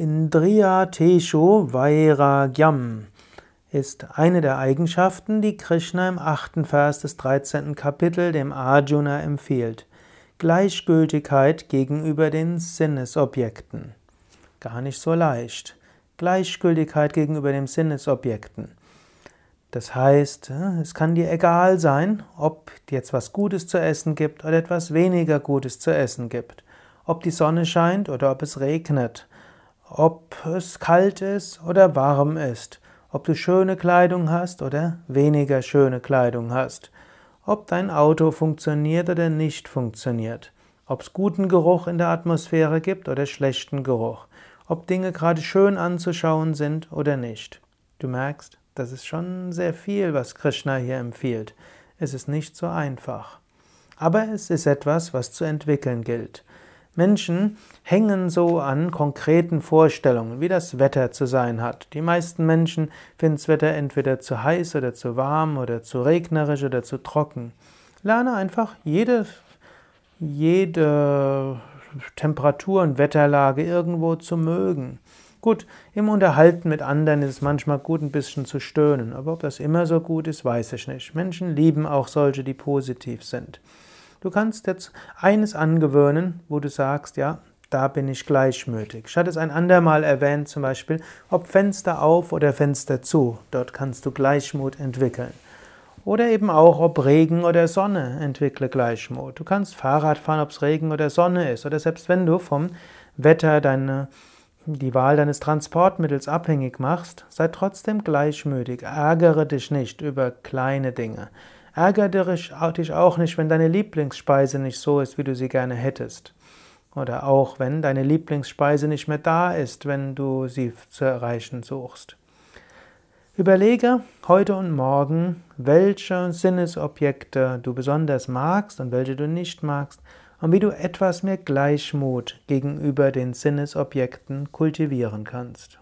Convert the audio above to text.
Indriya Teshu Vairagyam ist eine der Eigenschaften, die Krishna im achten Vers des 13. Kapitel dem Arjuna empfiehlt. Gleichgültigkeit gegenüber den Sinnesobjekten. Gar nicht so leicht. Gleichgültigkeit gegenüber den Sinnesobjekten. Das heißt, es kann dir egal sein, ob jetzt was Gutes zu essen gibt oder etwas weniger Gutes zu essen gibt, ob die Sonne scheint oder ob es regnet, ob es kalt ist oder warm ist, ob du schöne Kleidung hast oder weniger schöne Kleidung hast, ob dein Auto funktioniert oder nicht funktioniert, ob es guten Geruch in der Atmosphäre gibt oder schlechten Geruch, ob Dinge gerade schön anzuschauen sind oder nicht. Du merkst, das ist schon sehr viel, was Krishna hier empfiehlt. Es ist nicht so einfach. Aber es ist etwas, was zu entwickeln gilt. Menschen hängen so an konkreten Vorstellungen, wie das Wetter zu sein hat. Die meisten Menschen finden das Wetter entweder zu heiß oder zu warm oder zu regnerisch oder zu trocken. Lerne einfach jede, jede Temperatur und Wetterlage irgendwo zu mögen. Gut, im Unterhalten mit anderen ist es manchmal gut, ein bisschen zu stöhnen, aber ob das immer so gut ist, weiß ich nicht. Menschen lieben auch solche, die positiv sind. Du kannst jetzt eines angewöhnen, wo du sagst, ja, da bin ich gleichmütig. Ich hatte es ein andermal erwähnt, zum Beispiel, ob Fenster auf oder Fenster zu. Dort kannst du Gleichmut entwickeln. Oder eben auch, ob Regen oder Sonne, entwickle Gleichmut. Du kannst Fahrrad fahren, ob es Regen oder Sonne ist. Oder selbst wenn du vom Wetter deine, die Wahl deines Transportmittels abhängig machst, sei trotzdem gleichmütig. Ärgere dich nicht über kleine Dinge. Ärgere dich auch nicht, wenn deine Lieblingsspeise nicht so ist, wie du sie gerne hättest. Oder auch wenn deine Lieblingsspeise nicht mehr da ist, wenn du sie zu erreichen suchst. Überlege heute und morgen, welche Sinnesobjekte du besonders magst und welche du nicht magst und wie du etwas mehr Gleichmut gegenüber den Sinnesobjekten kultivieren kannst.